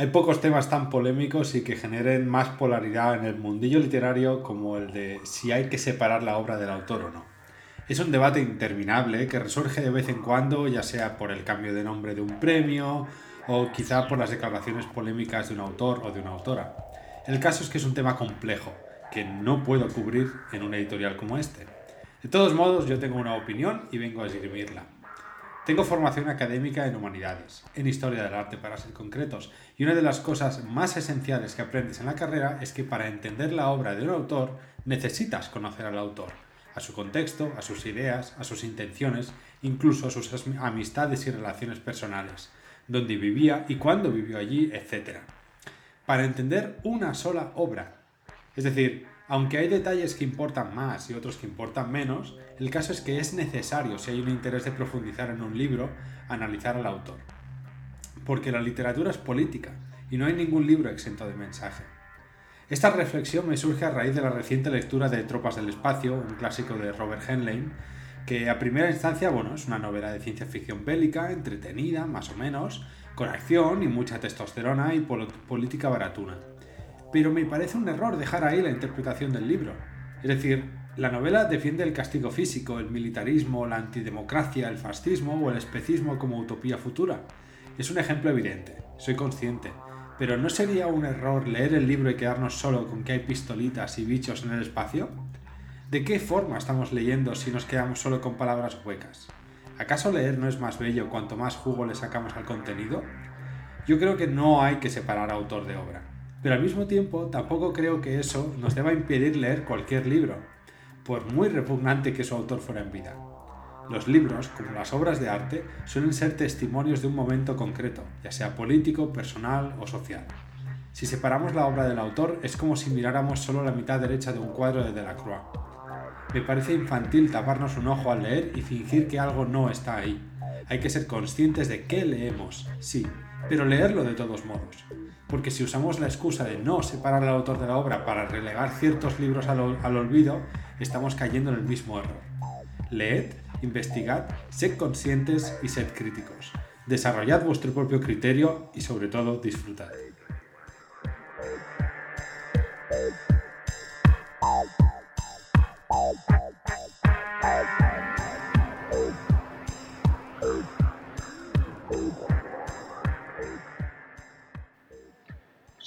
Hay pocos temas tan polémicos y que generen más polaridad en el mundillo literario como el de si hay que separar la obra del autor o no. Es un debate interminable que resurge de vez en cuando, ya sea por el cambio de nombre de un premio o quizá por las declaraciones polémicas de un autor o de una autora. El caso es que es un tema complejo, que no puedo cubrir en un editorial como este. De todos modos, yo tengo una opinión y vengo a esgrimirla. Tengo formación académica en humanidades, en historia del arte para ser concretos, y una de las cosas más esenciales que aprendes en la carrera es que para entender la obra de un autor necesitas conocer al autor, a su contexto, a sus ideas, a sus intenciones, incluso a sus amistades y relaciones personales, dónde vivía y cuándo vivió allí, etc. Para entender una sola obra. Es decir, aunque hay detalles que importan más y otros que importan menos, el caso es que es necesario, si hay un interés de profundizar en un libro, analizar al autor. Porque la literatura es política y no hay ningún libro exento de mensaje. Esta reflexión me surge a raíz de la reciente lectura de Tropas del Espacio, un clásico de Robert Heinlein, que a primera instancia, bueno, es una novela de ciencia ficción bélica, entretenida, más o menos, con acción y mucha testosterona y política baratuna pero me parece un error dejar ahí la interpretación del libro. Es decir, la novela defiende el castigo físico, el militarismo, la antidemocracia, el fascismo o el especismo como utopía futura. Es un ejemplo evidente, soy consciente, pero ¿no sería un error leer el libro y quedarnos solo con que hay pistolitas y bichos en el espacio? ¿De qué forma estamos leyendo si nos quedamos solo con palabras huecas? ¿Acaso leer no es más bello cuanto más jugo le sacamos al contenido? Yo creo que no hay que separar autor de obra. Pero al mismo tiempo tampoco creo que eso nos deba impedir leer cualquier libro, por muy repugnante que su autor fuera en vida. Los libros, como las obras de arte, suelen ser testimonios de un momento concreto, ya sea político, personal o social. Si separamos la obra del autor es como si miráramos solo la mitad derecha de un cuadro de Delacroix. Me parece infantil taparnos un ojo al leer y fingir que algo no está ahí. Hay que ser conscientes de qué leemos, sí, pero leerlo de todos modos porque si usamos la excusa de no separar al autor de la obra para relegar ciertos libros al, olvido, estamos cayendo en el mismo error. Leed, investigad, sed conscientes y sed críticos. Desarrollad vuestro propio criterio y sobre todo disfrutad.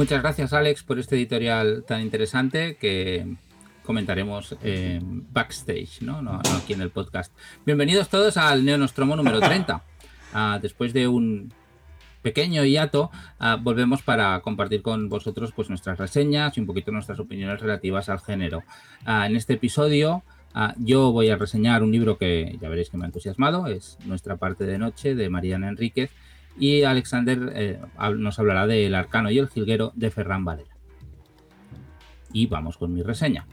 Muchas gracias, Alex, por este editorial tan interesante que comentaremos backstage, ¿no? ¿no? aquí en el podcast. Bienvenidos todos al Neonostromo número 30. Ah, después de un pequeño hiato, ah, volvemos para compartir con vosotros pues, nuestras reseñas y un poquito nuestras opiniones relativas al género. Ah, en este episodio yo voy a reseñar un libro que ya veréis que me ha entusiasmado, es Nuestra parte de noche de Mariana Enríquez y Alexander eh, nos hablará del arcano y el jilguero de Ferran Varela. Y vamos con mi reseña.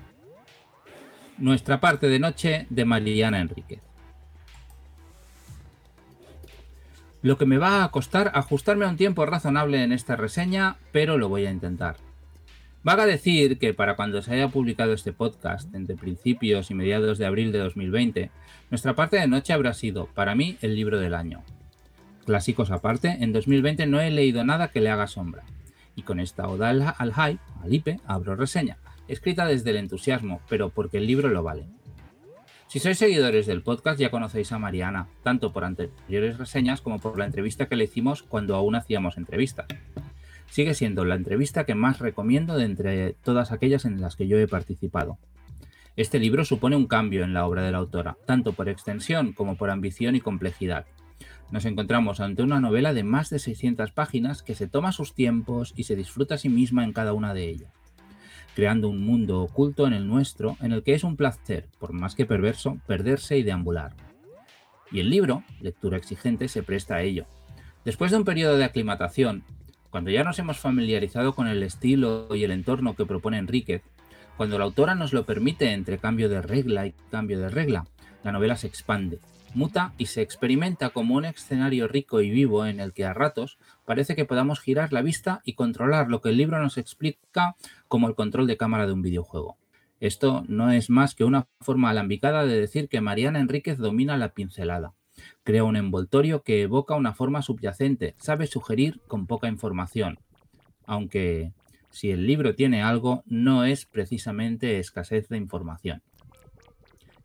Nuestra parte de noche de Mariana Enríquez. Lo que me va a costar ajustarme a un tiempo razonable en esta reseña, pero lo voy a intentar. Vaga decir que para cuando se haya publicado este podcast, entre principios y mediados de abril de 2020, nuestra parte de noche habrá sido, para mí, el libro del año. Clásicos aparte, en 2020 no he leído nada que le haga sombra. Y con esta oda al, hype, al hipe, abro reseña, escrita desde el entusiasmo, pero porque el libro lo vale. Si sois seguidores del podcast ya conocéis a Mariana, tanto por anteriores reseñas como por la entrevista que le hicimos cuando aún hacíamos entrevistas. Sigue siendo la entrevista que más recomiendo de entre todas aquellas en las que yo he participado. Este libro supone un cambio en la obra de la autora, tanto por extensión como por ambición y complejidad Nos encontramos ante una novela de más de 600 páginas que se toma sus tiempos y se disfruta a sí misma en cada una de ellas, creando un mundo oculto en el nuestro en el que es un placer, por más que perverso, perderse y deambular. Y el libro, lectura exigente, se presta a ello. Después de un periodo de aclimatación, cuando ya nos hemos familiarizado con el estilo y el entorno que propone Enríquez, cuando la autora nos lo permite entre cambio de regla y cambio de regla, la novela se expande, muta y se experimenta como un escenario rico y vivo en el que a ratos parece que podamos girar la vista y controlar lo que el libro nos explica como el control de cámara de un videojuego. Esto no es más que una forma alambicada de decir que Mariana Enríquez domina la pincelada. Crea un envoltorio que evoca una forma subyacente, sabe sugerir con poca información. Aunque si el libro tiene algo, no es precisamente escasez de información.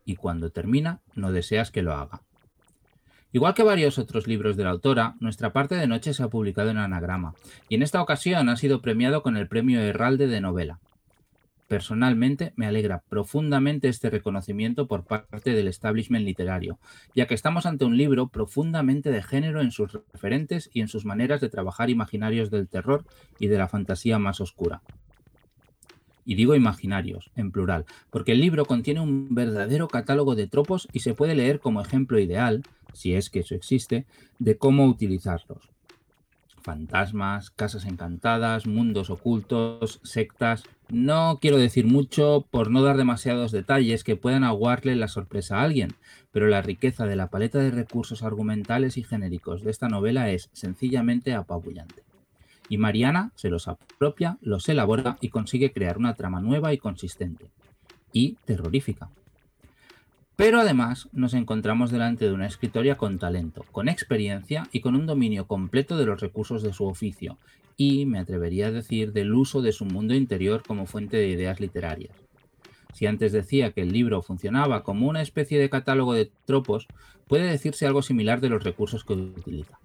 Y cuando termina, no deseas que lo haga. Igual que varios otros libros de la autora, nuestra parte de noche se ha publicado en anagrama, y en esta ocasión ha sido premiado con el premio Herralde de novela. Personalmente me alegra profundamente este reconocimiento por parte del establishment literario, ya que estamos ante un libro profundamente de género en sus referentes y en sus maneras de trabajar imaginarios del terror y de la fantasía más oscura. Y digo imaginarios, en plural, porque el libro contiene un verdadero catálogo de tropos y se puede leer como ejemplo ideal, si es que eso existe, de cómo utilizarlos fantasmas, casas encantadas, mundos ocultos, sectas. No quiero decir mucho por no dar demasiados detalles que puedan aguarle la sorpresa a alguien, pero la riqueza de la paleta de recursos argumentales y genéricos de esta novela es sencillamente apabullante. Y Mariana se los apropia, los elabora y consigue crear una trama nueva y consistente. Y terrorífica. Pero además nos encontramos delante de una escritoria con talento, con experiencia y con un dominio completo de los recursos de su oficio, y me atrevería a decir del uso de su mundo interior como fuente de ideas literarias. Si antes decía que el libro funcionaba como una especie de catálogo de tropos, puede decirse algo similar de los recursos que utiliza.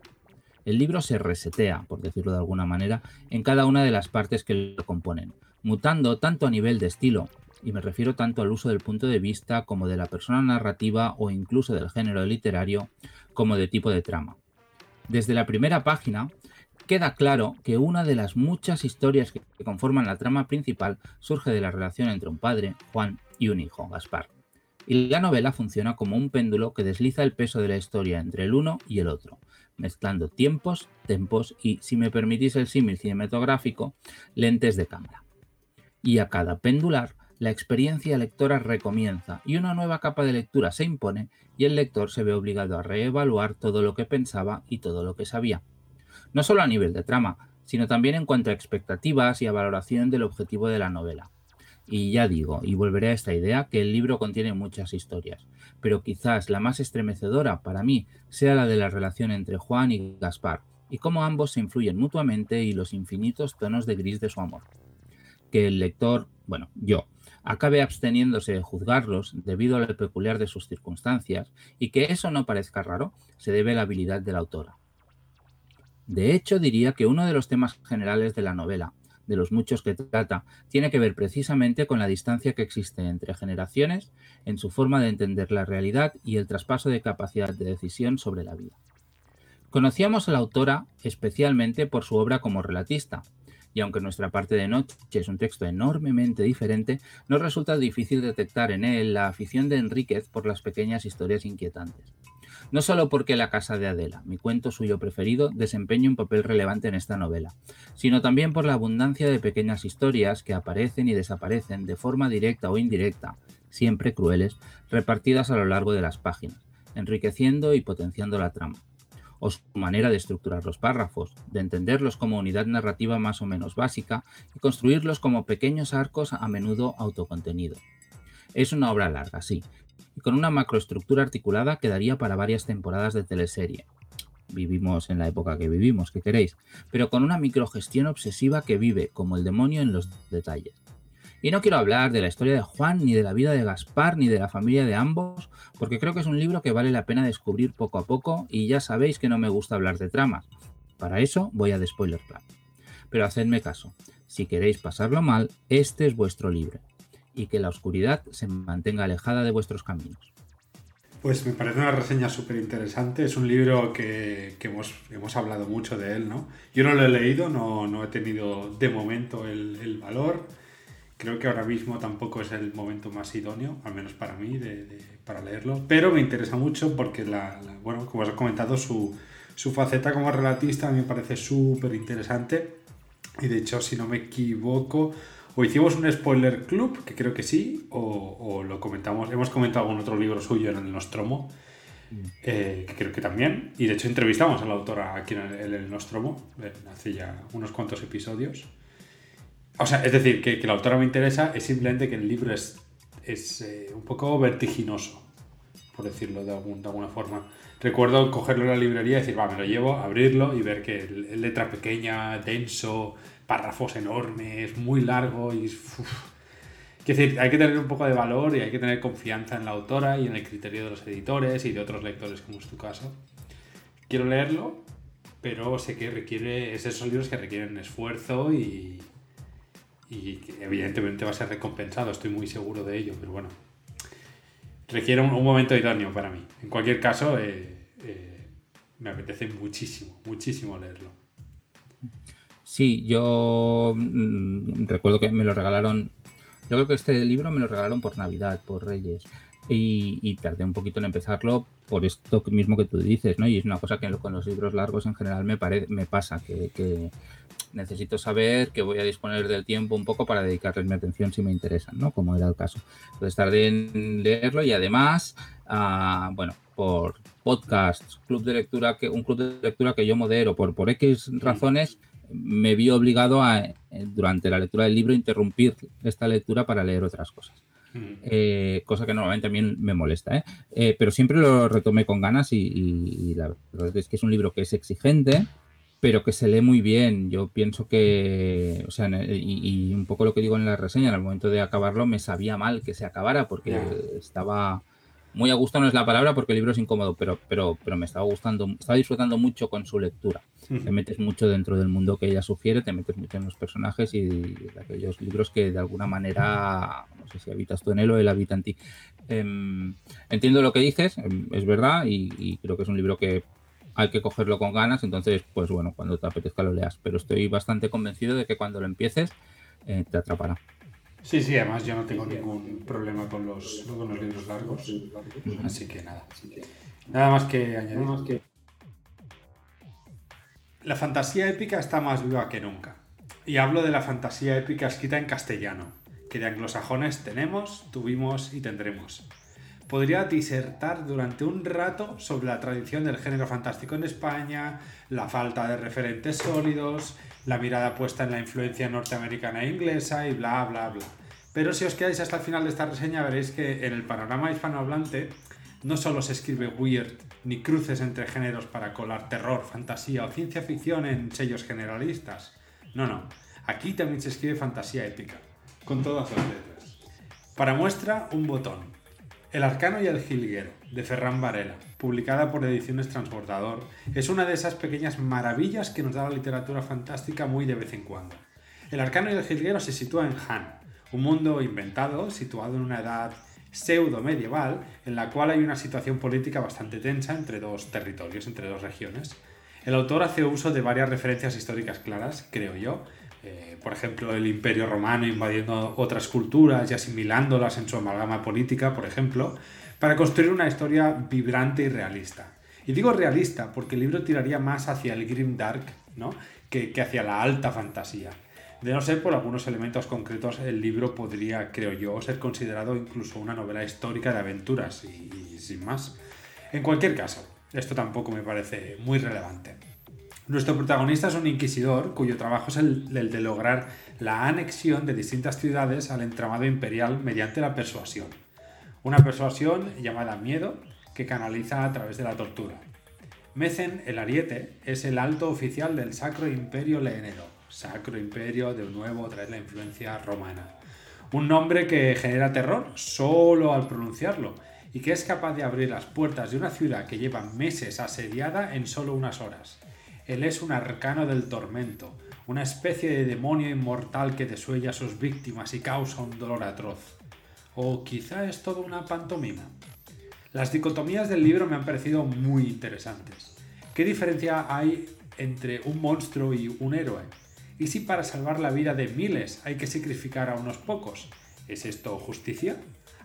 El libro se resetea, por decirlo de alguna manera, en cada una de las partes que lo componen, mutando tanto a nivel de estilo, y me refiero tanto al uso del punto de vista como de la persona narrativa o incluso del género literario como de tipo de trama. Desde la primera página queda claro que una de las muchas historias que conforman la trama principal surge de la relación entre un padre, Juan, y un hijo, Gaspar. Y la novela funciona como un péndulo que desliza el peso de la historia entre el uno y el otro, mezclando tiempos, tempos y, si me permitís el símil cinematográfico, lentes de cámara. Y a cada pendular la experiencia lectora recomienza y una nueva capa de lectura se impone y el lector se ve obligado a reevaluar todo lo que pensaba y todo lo que sabía. No solo a nivel de trama, sino también en cuanto a expectativas y a valoración del objetivo de la novela. Y ya digo, y volveré a esta idea, que el libro contiene muchas historias, pero quizás la más estremecedora para mí sea la de la relación entre Juan y Gaspar, y cómo ambos se influyen mutuamente y los infinitos tonos de gris de su amor. Que el lector, bueno, yo, acabe absteniéndose de juzgarlos debido a lo peculiar de sus circunstancias y que eso no parezca raro se debe a la habilidad de la autora. De hecho, diría que uno de los temas generales de la novela, de los muchos que trata, tiene que ver precisamente con la distancia que existe entre generaciones en su forma de entender la realidad y el traspaso de capacidad de decisión sobre la vida. Conocíamos a la autora especialmente por su obra como relatista, y aunque nuestra parte de noche es un texto enormemente diferente, nos resulta difícil detectar en él la afición de Enríquez por las pequeñas historias inquietantes. No solo porque La Casa de Adela, mi cuento suyo preferido, desempeña un papel relevante en esta novela, sino también por la abundancia de pequeñas historias que aparecen y desaparecen de forma directa o indirecta, siempre crueles, repartidas a lo largo de las páginas, enriqueciendo y potenciando la trama o su manera de estructurar los párrafos, de entenderlos como unidad narrativa más o menos básica y construirlos como pequeños arcos a menudo autocontenidos. Es una obra larga, sí, y con una macroestructura articulada quedaría para varias temporadas de teleserie. Vivimos en la época que vivimos, ¿qué queréis? Pero con una microgestión obsesiva que vive como el demonio en los detalles. Y no quiero hablar de la historia de Juan, ni de la vida de Gaspar, ni de la familia de ambos, porque creo que es un libro que vale la pena descubrir poco a poco y ya sabéis que no me gusta hablar de tramas. Para eso voy a de spoiler plan. Pero hacedme caso, si queréis pasarlo mal, este es vuestro libro, y que la oscuridad se mantenga alejada de vuestros caminos. Pues me parece una reseña súper interesante. Es un libro que, hemos, hemos, hablado mucho de él, ¿no? Yo no lo he leído, no, no he tenido de momento el, valor. Creo que ahora mismo tampoco es el momento más idóneo, al menos para mí, de, para leerlo. Pero me interesa mucho porque, la, bueno, como os he comentado, su, su faceta como relatista me parece súper interesante. Y de hecho, si no me equivoco, o hicimos un spoiler club, que creo que sí, o, lo comentamos, hemos comentado algún otro libro suyo en el Nostromo, eh, que creo que también, y de hecho entrevistamos a la autora aquí en el, Nostromo, eh, hace ya unos cuantos episodios. O sea, es decir, que, la autora me interesa, es simplemente que el libro es, es eh, un poco vertiginoso, por decirlo de, alguna forma. Recuerdo cogerlo en la librería y decir, va, me lo llevo, abrirlo y ver que letra pequeña, denso, párrafos enormes, muy largo y... hay que tener un poco de valor y hay que tener confianza en la autora y en el criterio de los editores y de otros lectores, como es tu caso. Quiero leerlo, pero sé que requiere, es esos libros que requieren esfuerzo y, y evidentemente va a ser recompensado, estoy muy seguro de ello, pero bueno, requiere un, momento idóneo para mí. En cualquier caso, eh, eh, me apetece muchísimo, muchísimo leerlo. Sí, yo mm, recuerdo que me lo regalaron. Yo creo que este libro me lo regalaron por Navidad, por Reyes. Y, tardé un poquito en empezarlo por esto mismo que tú dices, ¿no? Y es una cosa que con los libros largos en general me, me pasa, que, necesito saber que voy a disponer del tiempo un poco para dedicarles mi atención si me interesan, ¿no? Como era el caso. Entonces tardé en leerlo y además, ah, bueno, por podcasts, club de lectura, que, un club de lectura que yo modero por, por X razones, me vi obligado a, eh, durante la lectura del libro, interrumpir esta lectura para leer otras cosas. Mm. Eh, cosa que normalmente a mí me molesta, ¿eh? pero siempre lo retomé con ganas y, la verdad es que es un libro que es exigente, pero que se lee muy bien. Yo pienso que, o sea, y, un poco lo que digo en la reseña, en el momento de acabarlo me sabía mal que se acabara porque estaba muy a gusto no es la palabra porque el libro es incómodo, pero, pero, pero me estaba gustando, estaba disfrutando mucho con su lectura. Te metes mucho dentro del mundo que ella sugiere, te metes mucho en los personajes y de aquellos libros que de alguna manera, no sé si habitas tú en él o él habita en ti. Em, entiendo lo que dices, em, es verdad, y, creo que es un libro que hay que cogerlo con ganas, entonces, pues bueno, cuando te apetezca lo leas. Pero estoy bastante convencido de que cuando lo empieces eh, te atrapará. Sí, sí, además yo no tengo ningún problema con los, con los libros largos. Así que nada. Nada más que añadir. La fantasía épica está más viva que nunca. Y hablo de la fantasía épica escrita en castellano, que de anglosajones tenemos, tuvimos y tendremos. Podría disertar durante un rato sobre la tradición del género fantástico en España, la falta de referentes sólidos, la mirada puesta en la influencia norteamericana e inglesa y bla, bla, bla. Pero si os quedáis hasta el final de esta reseña veréis que en el panorama hispanohablante no solo se escribe weird ni cruces entre géneros para colar terror, fantasía o ciencia ficción en sellos generalistas. No, no. Aquí también se escribe fantasía épica, con todas las letras. Para muestra, un botón. El Arcano y el Jilguero, de Ferran Varela, publicada por Ediciones Transbordador, es una de esas pequeñas maravillas que nos da la literatura fantástica muy de vez en cuando. El Arcano y el Jilguero se sitúa en Han, un mundo inventado, situado en una edad pseudo medieval, en la cual hay una situación política bastante tensa entre dos territorios, entre dos regiones. El autor hace uso de varias referencias históricas claras, creo yo, eh, por ejemplo, el Imperio Romano invadiendo otras culturas y asimilándolas en su amalgama política, por ejemplo, para construir una historia vibrante y realista. Y digo realista porque el libro tiraría más hacia el grim dark ¿no? que, hacia la alta fantasía. De no ser por algunos elementos concretos, el libro podría, creo yo, ser considerado incluso una novela histórica de aventuras y sin más. En cualquier caso, esto tampoco me parece muy relevante. Nuestro protagonista es un inquisidor cuyo trabajo es el, de lograr la anexión de distintas ciudades al entramado imperial mediante la persuasión. Una persuasión llamada miedo que canaliza a través de la tortura. Mecen el Ariete es el alto oficial del Sacro Imperio Leenero. Sacro Imperio, de nuevo, otra la influencia romana. Un nombre que genera terror solo al pronunciarlo y que es capaz de abrir las puertas de una ciudad que lleva meses asediada en solo unas horas. Él es un arcano del tormento, una especie de demonio inmortal que desuella a sus víctimas y causa un dolor atroz. O quizá es todo una pantomima. Las dicotomías del libro me han parecido muy interesantes. ¿Qué diferencia hay entre un monstruo y un héroe? ¿Y si para salvar la vida de miles hay que sacrificar a unos pocos? ¿Es esto justicia?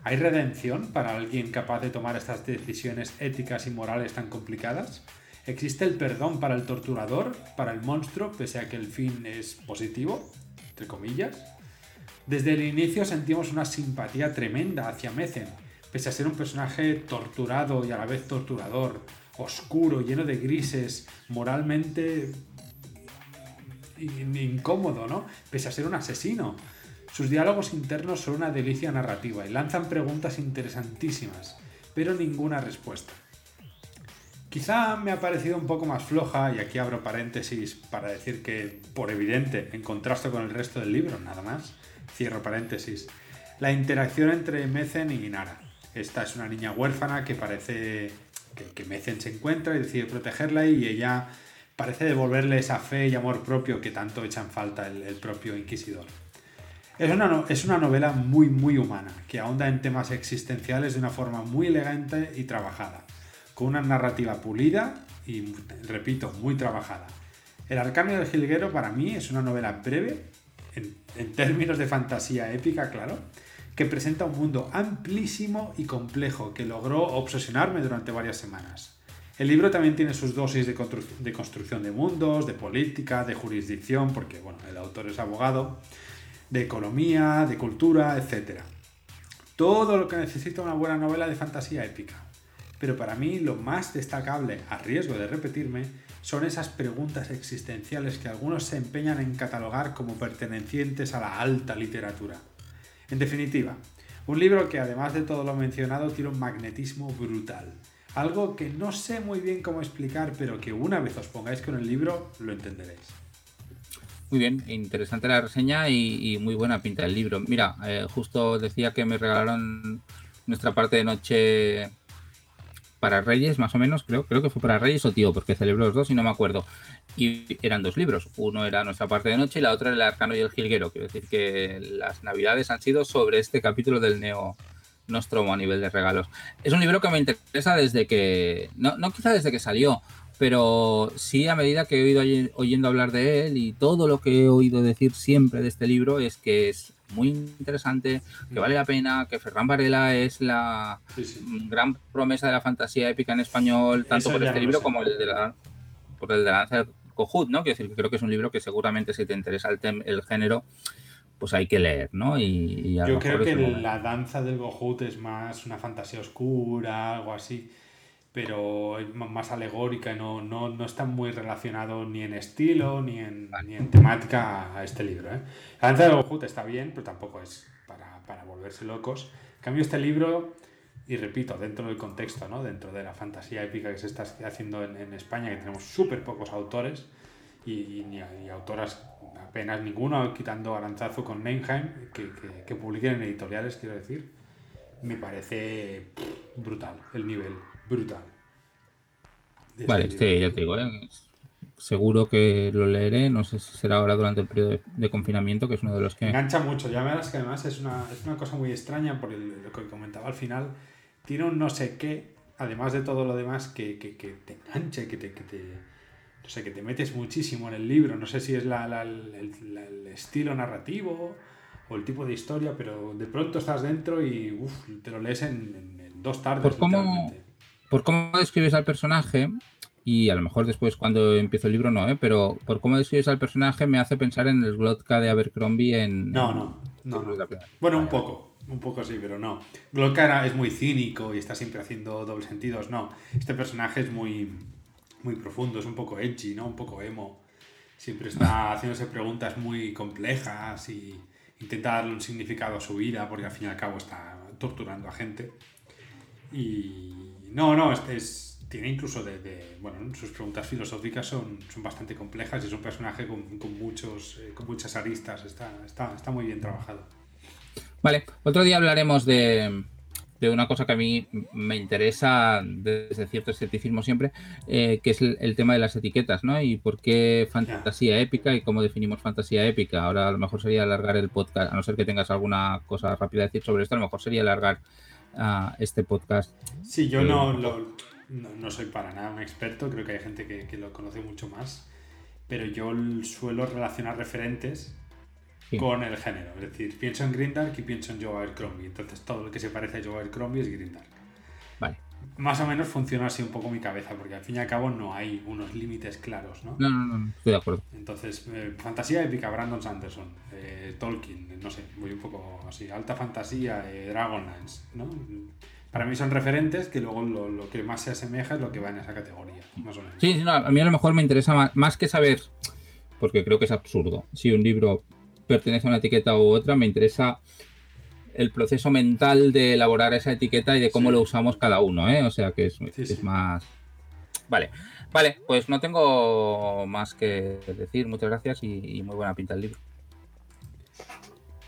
¿Hay redención para alguien capaz de tomar estas decisiones éticas y morales tan complicadas? ¿Existe el perdón para el torturador, para el monstruo, pese a que el fin es positivo? Entre comillas. Desde el inicio sentimos una simpatía tremenda hacia Mecen, pese a ser un personaje torturado y a la vez torturador, oscuro, lleno de grises, moralmente incómodo, ¿no? Pese a ser un asesino. Sus diálogos internos son una delicia narrativa y lanzan preguntas interesantísimas, pero ninguna respuesta. Quizá me ha parecido un poco más floja, y aquí abro paréntesis para decir que, por evidente, en contraste con el resto del libro, nada más, cierro paréntesis, la interacción entre Mecen y Nara. Esta es una niña huérfana que parece que, que se encuentra y decide protegerla y ella parece devolverle esa fe y amor propio que tanto echan falta el, propio Inquisidor. Es una, es una novela muy, muy humana, que ahonda en temas existenciales de una forma muy elegante y trabajada con una narrativa pulida y, repito, muy trabajada. El Arcanio del Jilguero para mí es una novela breve, en, términos de fantasía épica, claro, que presenta un mundo amplísimo y complejo que logró obsesionarme durante varias semanas. El libro también tiene sus dosis de, construcción de mundos, de política, de jurisdicción, porque bueno, el autor es abogado, de economía, de cultura, etc. Todo lo que necesita una buena novela de fantasía épica. Pero para mí lo más destacable, a riesgo de repetirme, son esas preguntas existenciales que algunos se empeñan en catalogar como pertenecientes a la alta literatura. En definitiva, un libro que además de todo lo mencionado tiene un magnetismo brutal. Algo que no sé muy bien cómo explicar, pero que una vez os pongáis con el libro lo entenderéis. Muy bien, interesante la reseña y, muy buena pinta el libro. Mira, eh, justo decía que me regalaron nuestra parte de noche para Reyes, más o menos, creo, creo que fue para Reyes o Tío, porque celebró los dos y no me acuerdo. Y eran dos libros, uno era Nuestra parte de noche y la otra el Arcano y el Jilguero. Quiero decir que las navidades han sido sobre este capítulo del Neo Nostromo a nivel de regalos. Es un libro que me interesa desde que, no, no quizá desde que salió, pero sí a medida que he ido oyendo hablar de él y todo lo que he oído decir siempre de este libro es que es muy interesante, que vale la pena, que Ferran Varela es la gran promesa de la fantasía épica en español, tanto por este libro como el de la, por el de la danza del Cojut, ¿no? Quiero decir creo que es un libro que seguramente si te interesa el, el género, pues hay que leer, ¿no? Y, Yo creo que la danza del Gohut es más una fantasía oscura, algo así pero es más alegórica no, no, no, está muy relacionado ni en estilo ni en, ni en temática a este libro. ¿eh? La danza de Gohut está bien, pero tampoco es para, para, volverse locos. En cambio, este libro, y repito, dentro del contexto, ¿no? dentro de la fantasía épica que se está haciendo en, en España, que tenemos súper pocos autores y, y, y, autoras apenas ninguno, quitando Aranzazo con Neinheim, que, que, que publiquen en editoriales, quiero decir, me parece brutal el nivel brutal. Vale, este, ya te digo, ¿eh? seguro que lo leeré, no sé si será ahora durante el periodo de, confinamiento, que es uno de los que... Engancha mucho, ya verás que además es una, es una cosa muy extraña, por lo que comentaba al final, tiene un no sé qué, además de todo lo demás, que, que, que te enganche, que te, que te, no sé, que te metes muchísimo en el libro, no sé si es la, la, el, el, estilo narrativo o el tipo de historia, pero de pronto estás dentro y uf, te lo lees en, en, dos tardes. Por cómo, por cómo describes al personaje, y a lo mejor después cuando empiezo el libro no, ¿eh? pero por cómo describes al personaje me hace pensar en el Glotka de Abercrombie en... No, no, no. no. Bueno, un poco, un poco sí, pero no. Glotka es muy cínico y está siempre haciendo dobles sentidos, no. Este personaje es muy, muy profundo, es un poco edgy, ¿no? Un poco emo. Siempre está haciéndose preguntas muy complejas y intenta darle un significado a su vida porque al fin y al cabo está torturando a gente. Y no, no, este es tiene incluso de, de, bueno, sus preguntas filosóficas son, son bastante complejas y es un personaje con, con muchos, eh, con muchas aristas, está, está, está muy bien trabajado. Vale, otro día hablaremos de, de una cosa que a mí me interesa desde cierto escepticismo siempre, eh, que es el, el, tema de las etiquetas, ¿no? Y por qué fantasía épica y cómo definimos fantasía épica. Ahora a lo mejor sería alargar el podcast, a no ser que tengas alguna cosa rápida a decir sobre esto, a lo mejor sería alargar este podcast. Sí, yo no, no, soy para nada un experto, creo que hay gente que, lo conoce mucho más, pero yo suelo relacionar referentes con el género. Es decir, pienso en Grindark y pienso en Joe Abercrombie. Entonces todo lo que se parece a Joe Abercrombie es Grindark. Vale. Más o menos funciona así un poco mi cabeza, porque al fin y al cabo no hay unos límites claros, ¿no? No, no, no, estoy de acuerdo. Entonces, eh, fantasía épica, Brandon Sanderson, eh, Tolkien, no sé, voy un poco así, alta fantasía, eh, Dragonlance, ¿no? Para mí son referentes que luego lo, que más se asemeja es lo que va en esa categoría, más o menos. Sí, a mí a lo mejor me interesa más que saber, porque creo que es absurdo, si un libro pertenece a una etiqueta u otra, me interesa el proceso mental de elaborar esa etiqueta y de cómo lo usamos cada uno, ¿eh? O sea que es, más... Vale, vale, pues no tengo más que decir. Muchas gracias y, muy buena pinta el libro.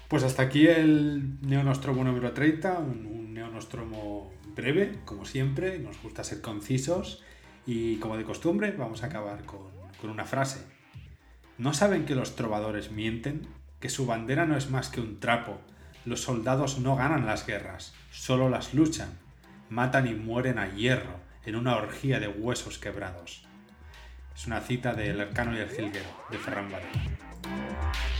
Pues hasta aquí el Neonostromo número 30, un, un Neonostromo breve, como siempre, nos gusta ser concisos y como de costumbre vamos a acabar con, con una frase. ¿No saben que los trovadores mienten? Que su bandera no es más que un trapo. Los soldados no ganan las guerras, solo las luchan. Matan y mueren a hierro, en una orgía de huesos quebrados. Es una cita del Arcano y el Jilguero, de Ferran Varela.